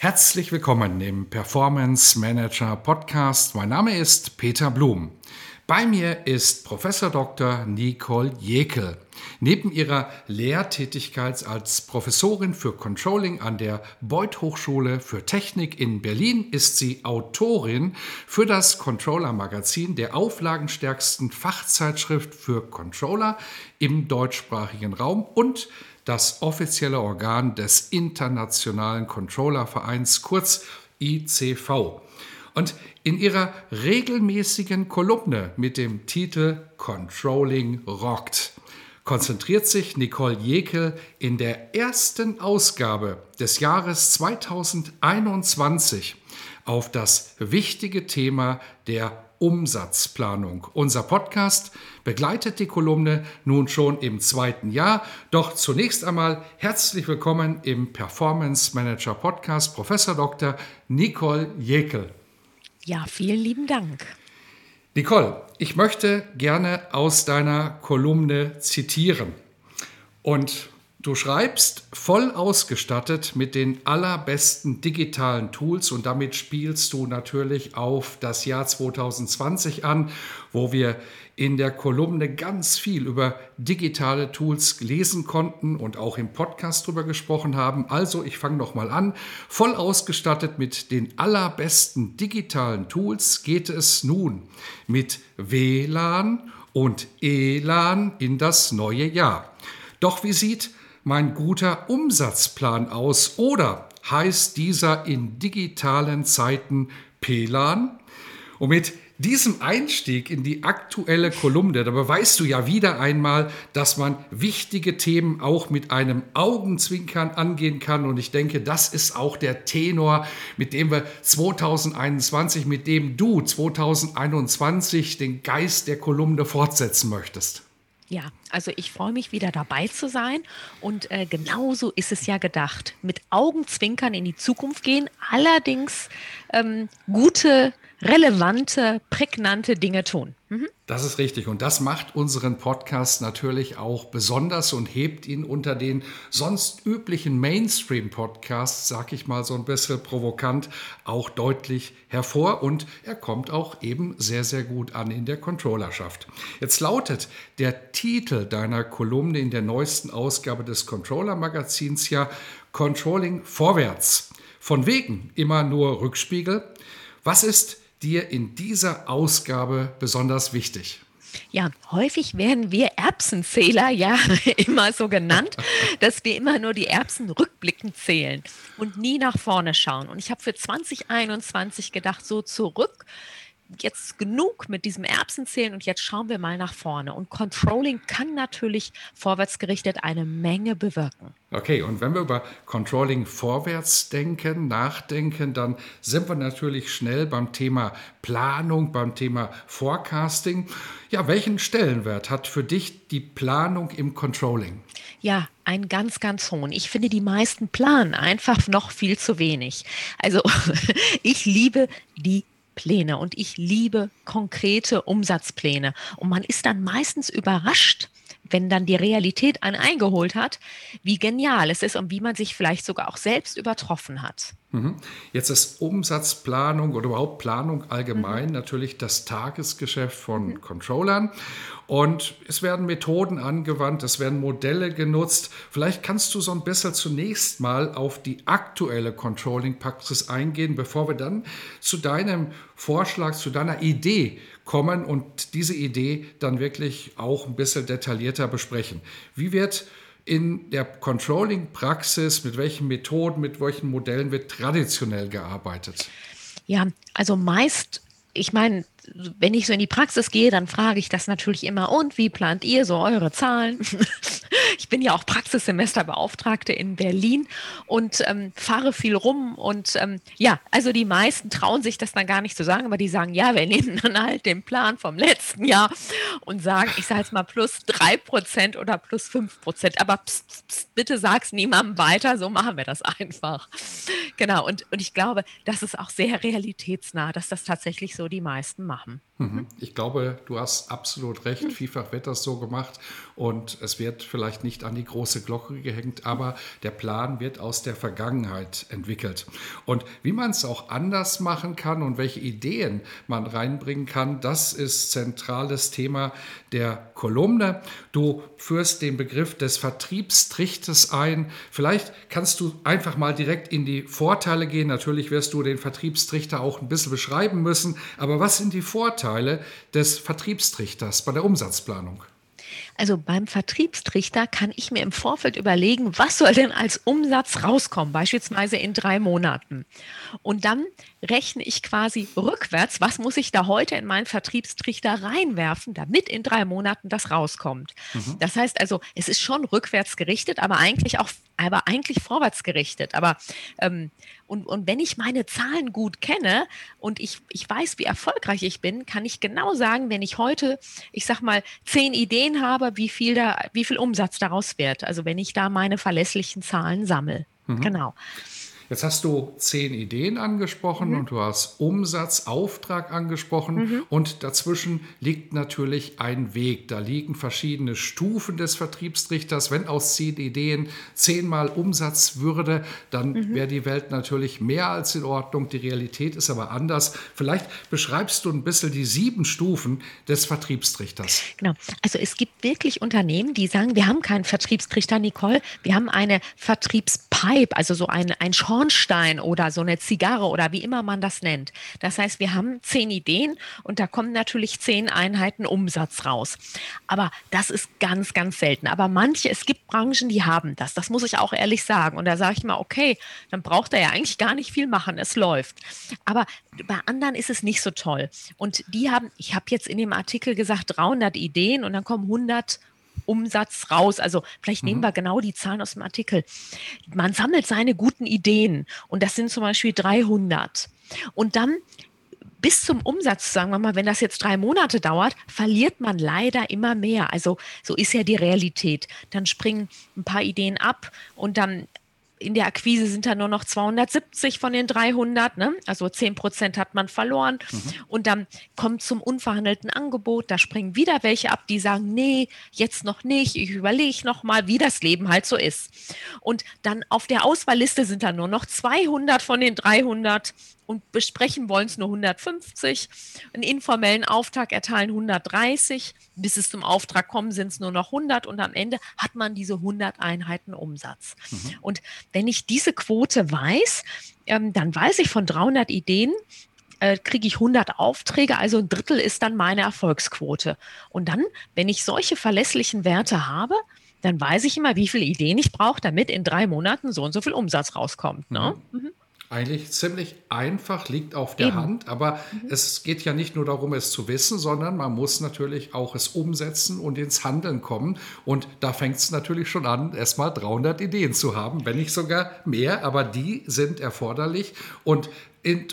Herzlich willkommen im Performance Manager Podcast. Mein Name ist Peter Blum. Bei mir ist Professor Dr. Nicole Jekel. Neben ihrer Lehrtätigkeit als Professorin für Controlling an der Beuth Hochschule für Technik in Berlin ist sie Autorin für das Controller Magazin, der auflagenstärksten Fachzeitschrift für Controller im deutschsprachigen Raum und das offizielle Organ des Internationalen Controllervereins, kurz ICV. Und in ihrer regelmäßigen Kolumne mit dem Titel Controlling Rockt konzentriert sich Nicole Jekel in der ersten Ausgabe des Jahres 2021 auf das wichtige Thema der Umsatzplanung. Unser Podcast begleitet die Kolumne nun schon im zweiten Jahr. Doch zunächst einmal herzlich willkommen im Performance Manager Podcast Professor Dr. Nicole Jekel. Ja, vielen lieben Dank. Nicole, ich möchte gerne aus deiner Kolumne zitieren. Und Du schreibst voll ausgestattet mit den allerbesten digitalen Tools und damit spielst du natürlich auf das Jahr 2020 an, wo wir in der Kolumne ganz viel über digitale Tools lesen konnten und auch im Podcast drüber gesprochen haben. Also, ich fange noch mal an. Voll ausgestattet mit den allerbesten digitalen Tools geht es nun mit WLAN und ELAN in das neue Jahr. Doch wie sieht mein guter Umsatzplan aus oder heißt dieser in digitalen Zeiten PLAN? Und mit diesem Einstieg in die aktuelle Kolumne, da beweist du ja wieder einmal, dass man wichtige Themen auch mit einem Augenzwinkern angehen kann. Und ich denke, das ist auch der Tenor, mit dem wir 2021, mit dem du 2021 den Geist der Kolumne fortsetzen möchtest. Ja, also ich freue mich wieder dabei zu sein und äh, genauso ist es ja gedacht. Mit Augenzwinkern in die Zukunft gehen, allerdings ähm, gute relevante, prägnante Dinge tun. Mhm. Das ist richtig. Und das macht unseren Podcast natürlich auch besonders und hebt ihn unter den sonst üblichen Mainstream-Podcasts, sag ich mal so ein bisschen provokant, auch deutlich hervor. Und er kommt auch eben sehr, sehr gut an in der Controllerschaft. Jetzt lautet der Titel deiner Kolumne in der neuesten Ausgabe des Controller-Magazins ja Controlling vorwärts. Von wegen immer nur Rückspiegel. Was ist dir in dieser Ausgabe besonders wichtig? Ja, häufig werden wir Erbsenzähler ja immer so genannt, dass wir immer nur die Erbsen rückblickend zählen und nie nach vorne schauen. Und ich habe für 2021 gedacht, so zurück jetzt genug mit diesem Erbsenzählen und jetzt schauen wir mal nach vorne. Und Controlling kann natürlich vorwärtsgerichtet eine Menge bewirken. Okay, und wenn wir über Controlling vorwärts denken, nachdenken, dann sind wir natürlich schnell beim Thema Planung, beim Thema Forecasting. Ja, welchen Stellenwert hat für dich die Planung im Controlling? Ja, einen ganz, ganz hohen. Ich finde, die meisten planen einfach noch viel zu wenig. Also ich liebe die Pläne und ich liebe konkrete Umsatzpläne. Und man ist dann meistens überrascht, wenn dann die Realität einen eingeholt hat, wie genial es ist und wie man sich vielleicht sogar auch selbst übertroffen hat. Mhm. Jetzt ist Umsatzplanung oder überhaupt Planung allgemein mhm. natürlich das Tagesgeschäft von mhm. Controllern. Und es werden Methoden angewandt, es werden Modelle genutzt. Vielleicht kannst du so ein bisschen zunächst mal auf die aktuelle Controlling-Praxis eingehen, bevor wir dann zu deinem Vorschlag, zu deiner Idee kommen und diese Idee dann wirklich auch ein bisschen detaillierter besprechen. Wie wird in der Controlling-Praxis, mit welchen Methoden, mit welchen Modellen wird traditionell gearbeitet? Ja, also meist ich meine, wenn ich so in die Praxis gehe, dann frage ich das natürlich immer, und wie plant ihr so eure Zahlen? ich bin ja auch Praxissemesterbeauftragte in Berlin und ähm, fahre viel rum. Und ähm, ja, also die meisten trauen sich das dann gar nicht zu sagen, aber die sagen, ja, wir nehmen dann halt den Plan vom letzten Jahr und sagen, ich sage jetzt mal plus drei Prozent oder plus fünf Prozent. Aber pst, pst, pst, bitte sag's niemandem weiter, so machen wir das einfach. Genau, und, und ich glaube, das ist auch sehr realitätsnah, dass das tatsächlich so die meisten machen machen. Mhm. Ich glaube, du hast absolut recht. Vielfach wird das so gemacht und es wird vielleicht nicht an die große Glocke gehängt, aber der Plan wird aus der Vergangenheit entwickelt. Und wie man es auch anders machen kann und welche Ideen man reinbringen kann, das ist zentrales Thema der Kolumne. Du führst den Begriff des Vertriebstrichtes ein. Vielleicht kannst du einfach mal direkt in die Vorteile gehen. Natürlich wirst du den Vertriebstrichter auch ein bisschen beschreiben müssen, aber was sind die Vorteile des Vertriebstrichters bei der Umsatzplanung? Also beim Vertriebstrichter kann ich mir im Vorfeld überlegen, was soll denn als Umsatz rauskommen, beispielsweise in drei Monaten. Und dann rechne ich quasi rückwärts, was muss ich da heute in meinen Vertriebstrichter reinwerfen, damit in drei Monaten das rauskommt. Mhm. Das heißt also, es ist schon rückwärts gerichtet, aber eigentlich auch, aber eigentlich vorwärts gerichtet. Aber ähm, und, und wenn ich meine Zahlen gut kenne und ich, ich weiß, wie erfolgreich ich bin, kann ich genau sagen, wenn ich heute, ich sag mal, zehn Ideen habe, wie viel da, wie viel Umsatz daraus wird. Also wenn ich da meine verlässlichen Zahlen sammle. Mhm. Genau. Jetzt hast du zehn Ideen angesprochen mhm. und du hast Umsatz, Auftrag angesprochen mhm. und dazwischen liegt natürlich ein Weg. Da liegen verschiedene Stufen des Vertriebstrichters. Wenn aus zehn Ideen zehnmal Umsatz würde, dann mhm. wäre die Welt natürlich mehr als in Ordnung. Die Realität ist aber anders. Vielleicht beschreibst du ein bisschen die sieben Stufen des Vertriebstrichters. Genau. Also es gibt wirklich Unternehmen, die sagen, wir haben keinen Vertriebstrichter, Nicole, wir haben eine Vertriebspipe, also so ein, ein Schorn Schornstein oder so eine Zigarre oder wie immer man das nennt. Das heißt, wir haben zehn Ideen und da kommen natürlich zehn Einheiten Umsatz raus. Aber das ist ganz, ganz selten. Aber manche, es gibt Branchen, die haben das. Das muss ich auch ehrlich sagen. Und da sage ich mal, okay, dann braucht er ja eigentlich gar nicht viel machen. Es läuft. Aber bei anderen ist es nicht so toll. Und die haben, ich habe jetzt in dem Artikel gesagt, 300 Ideen und dann kommen 100 Umsatz raus. Also vielleicht mhm. nehmen wir genau die Zahlen aus dem Artikel. Man sammelt seine guten Ideen und das sind zum Beispiel 300. Und dann bis zum Umsatz, sagen wir mal, wenn das jetzt drei Monate dauert, verliert man leider immer mehr. Also so ist ja die Realität. Dann springen ein paar Ideen ab und dann in der Akquise sind da nur noch 270 von den 300, ne? also 10 Prozent hat man verloren. Mhm. Und dann kommt zum unverhandelten Angebot, da springen wieder welche ab, die sagen, nee, jetzt noch nicht, ich überlege noch mal, wie das Leben halt so ist. Und dann auf der Auswahlliste sind da nur noch 200 von den 300 und besprechen wollen es nur 150. Einen informellen Auftrag erteilen 130. Bis es zum Auftrag kommen, sind es nur noch 100 und am Ende hat man diese 100 Einheiten Umsatz. Mhm. Und wenn ich diese Quote weiß, ähm, dann weiß ich von 300 Ideen, äh, kriege ich 100 Aufträge, also ein Drittel ist dann meine Erfolgsquote. Und dann, wenn ich solche verlässlichen Werte habe, dann weiß ich immer, wie viele Ideen ich brauche, damit in drei Monaten so und so viel Umsatz rauskommt. Ne? Mhm. Mhm. Eigentlich ziemlich einfach, liegt auf der Eben. Hand, aber mhm. es geht ja nicht nur darum, es zu wissen, sondern man muss natürlich auch es umsetzen und ins Handeln kommen. Und da fängt es natürlich schon an, erstmal 300 Ideen zu haben, wenn nicht sogar mehr, aber die sind erforderlich und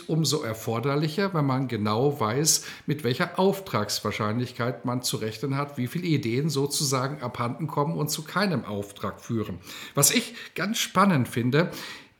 umso erforderlicher, wenn man genau weiß, mit welcher Auftragswahrscheinlichkeit man zu rechnen hat, wie viele Ideen sozusagen abhanden kommen und zu keinem Auftrag führen. Was ich ganz spannend finde,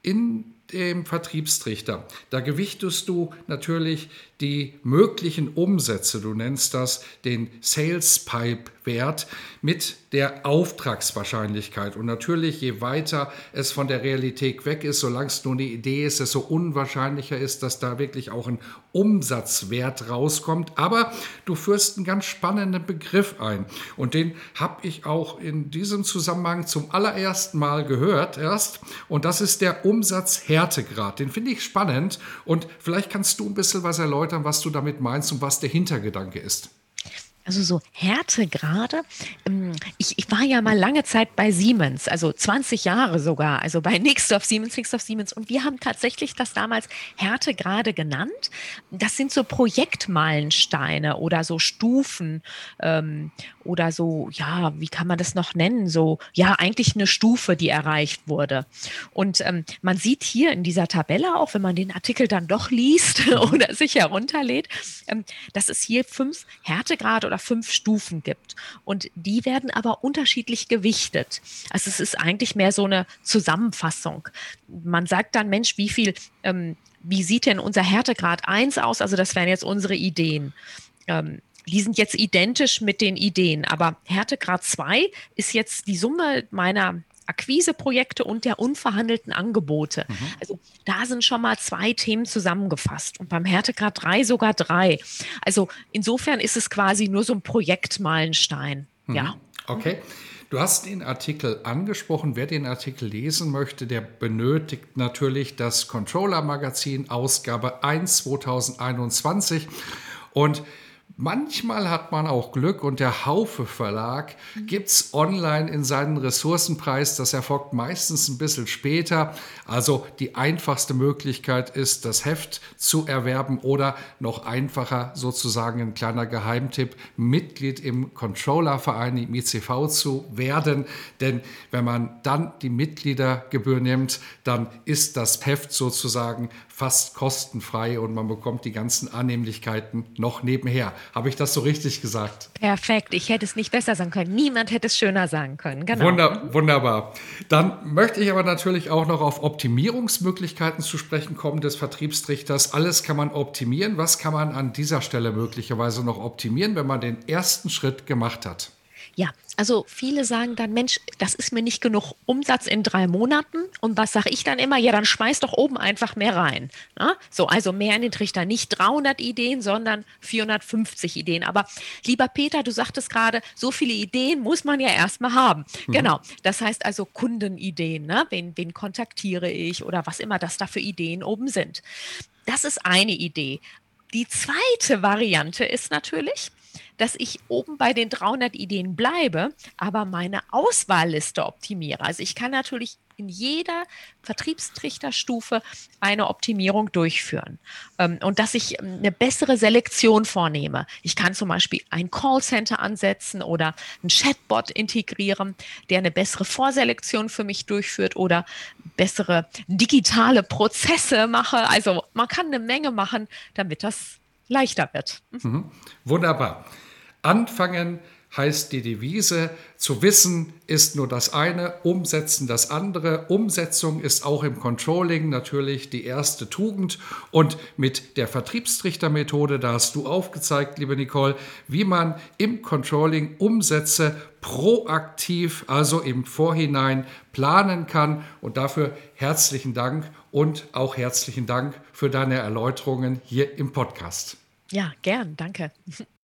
in dem Vertriebstrichter. Da gewichtest du natürlich die möglichen Umsätze, du nennst das den Sales Pipe Wert mit der Auftragswahrscheinlichkeit. Und natürlich, je weiter es von der Realität weg ist, solange es nur eine Idee ist, desto unwahrscheinlicher ist, dass da wirklich auch ein Umsatzwert rauskommt. Aber du führst einen ganz spannenden Begriff ein. Und den habe ich auch in diesem Zusammenhang zum allerersten Mal gehört erst. Und das ist der Umsatzhärtegrad. Den finde ich spannend. Und vielleicht kannst du ein bisschen was erläutern, was du damit meinst und was der Hintergedanke ist. Also so Härtegrade. Ähm, ich, ich war ja mal lange Zeit bei Siemens, also 20 Jahre sogar, also bei Nixdorf Siemens, Nixdorf Siemens. Und wir haben tatsächlich das damals Härtegrade genannt. Das sind so Projektmeilensteine oder so Stufen ähm, oder so, ja, wie kann man das noch nennen? So, ja, eigentlich eine Stufe, die erreicht wurde. Und ähm, man sieht hier in dieser Tabelle auch, wenn man den Artikel dann doch liest oder sich herunterlädt, ähm, dass es hier fünf Härtegrade oder oder fünf Stufen gibt. Und die werden aber unterschiedlich gewichtet. Also es ist eigentlich mehr so eine Zusammenfassung. Man sagt dann, Mensch, wie viel, ähm, wie sieht denn unser Härtegrad 1 aus? Also das wären jetzt unsere Ideen. Ähm, die sind jetzt identisch mit den Ideen, aber Härtegrad 2 ist jetzt die Summe meiner Akquiseprojekte und der unverhandelten Angebote. Mhm. Also da sind schon mal zwei Themen zusammengefasst und beim Härtegrad 3 sogar drei. Also insofern ist es quasi nur so ein Projektmeilenstein. Mhm. Ja. Okay. Du hast den Artikel angesprochen. Wer den Artikel lesen möchte, der benötigt natürlich das Controller Magazin Ausgabe 1 2021. Und Manchmal hat man auch Glück und der Haufe Verlag gibt es online in seinen Ressourcenpreis. Das erfolgt meistens ein bisschen später. Also die einfachste Möglichkeit ist, das Heft zu erwerben oder noch einfacher sozusagen ein kleiner Geheimtipp, Mitglied im Controllerverein im ICV zu werden. Denn wenn man dann die Mitgliedergebühr nimmt, dann ist das Heft sozusagen fast kostenfrei und man bekommt die ganzen Annehmlichkeiten noch nebenher. Habe ich das so richtig gesagt? Perfekt. Ich hätte es nicht besser sagen können. Niemand hätte es schöner sagen können. Genau. Wunder, wunderbar. Dann möchte ich aber natürlich auch noch auf Optimierungsmöglichkeiten zu sprechen kommen des Vertriebstrichters. Alles kann man optimieren. Was kann man an dieser Stelle möglicherweise noch optimieren, wenn man den ersten Schritt gemacht hat? Ja, also viele sagen dann, Mensch, das ist mir nicht genug Umsatz in drei Monaten. Und was sage ich dann immer? Ja, dann schmeiß doch oben einfach mehr rein. Ne? So, also mehr in den Trichter. Nicht 300 Ideen, sondern 450 Ideen. Aber lieber Peter, du sagtest gerade, so viele Ideen muss man ja erstmal haben. Mhm. Genau. Das heißt also Kundenideen. Ne? Wen, wen kontaktiere ich oder was immer das da für Ideen oben sind. Das ist eine Idee. Die zweite Variante ist natürlich, dass ich oben bei den 300 Ideen bleibe, aber meine Auswahlliste optimiere. Also ich kann natürlich in jeder Vertriebstrichterstufe eine Optimierung durchführen ähm, und dass ich ähm, eine bessere Selektion vornehme. Ich kann zum Beispiel ein Callcenter ansetzen oder ein Chatbot integrieren, der eine bessere Vorselektion für mich durchführt oder bessere digitale Prozesse mache. Also man kann eine Menge machen, damit das leichter wird. Mhm. Wunderbar. Anfangen heißt die Devise, zu wissen ist nur das eine, umsetzen das andere. Umsetzung ist auch im Controlling natürlich die erste Tugend. Und mit der Vertriebstrichtermethode, da hast du aufgezeigt, liebe Nicole, wie man im Controlling Umsätze proaktiv, also im Vorhinein planen kann. Und dafür herzlichen Dank und auch herzlichen Dank für deine Erläuterungen hier im Podcast. Ja, gern, danke.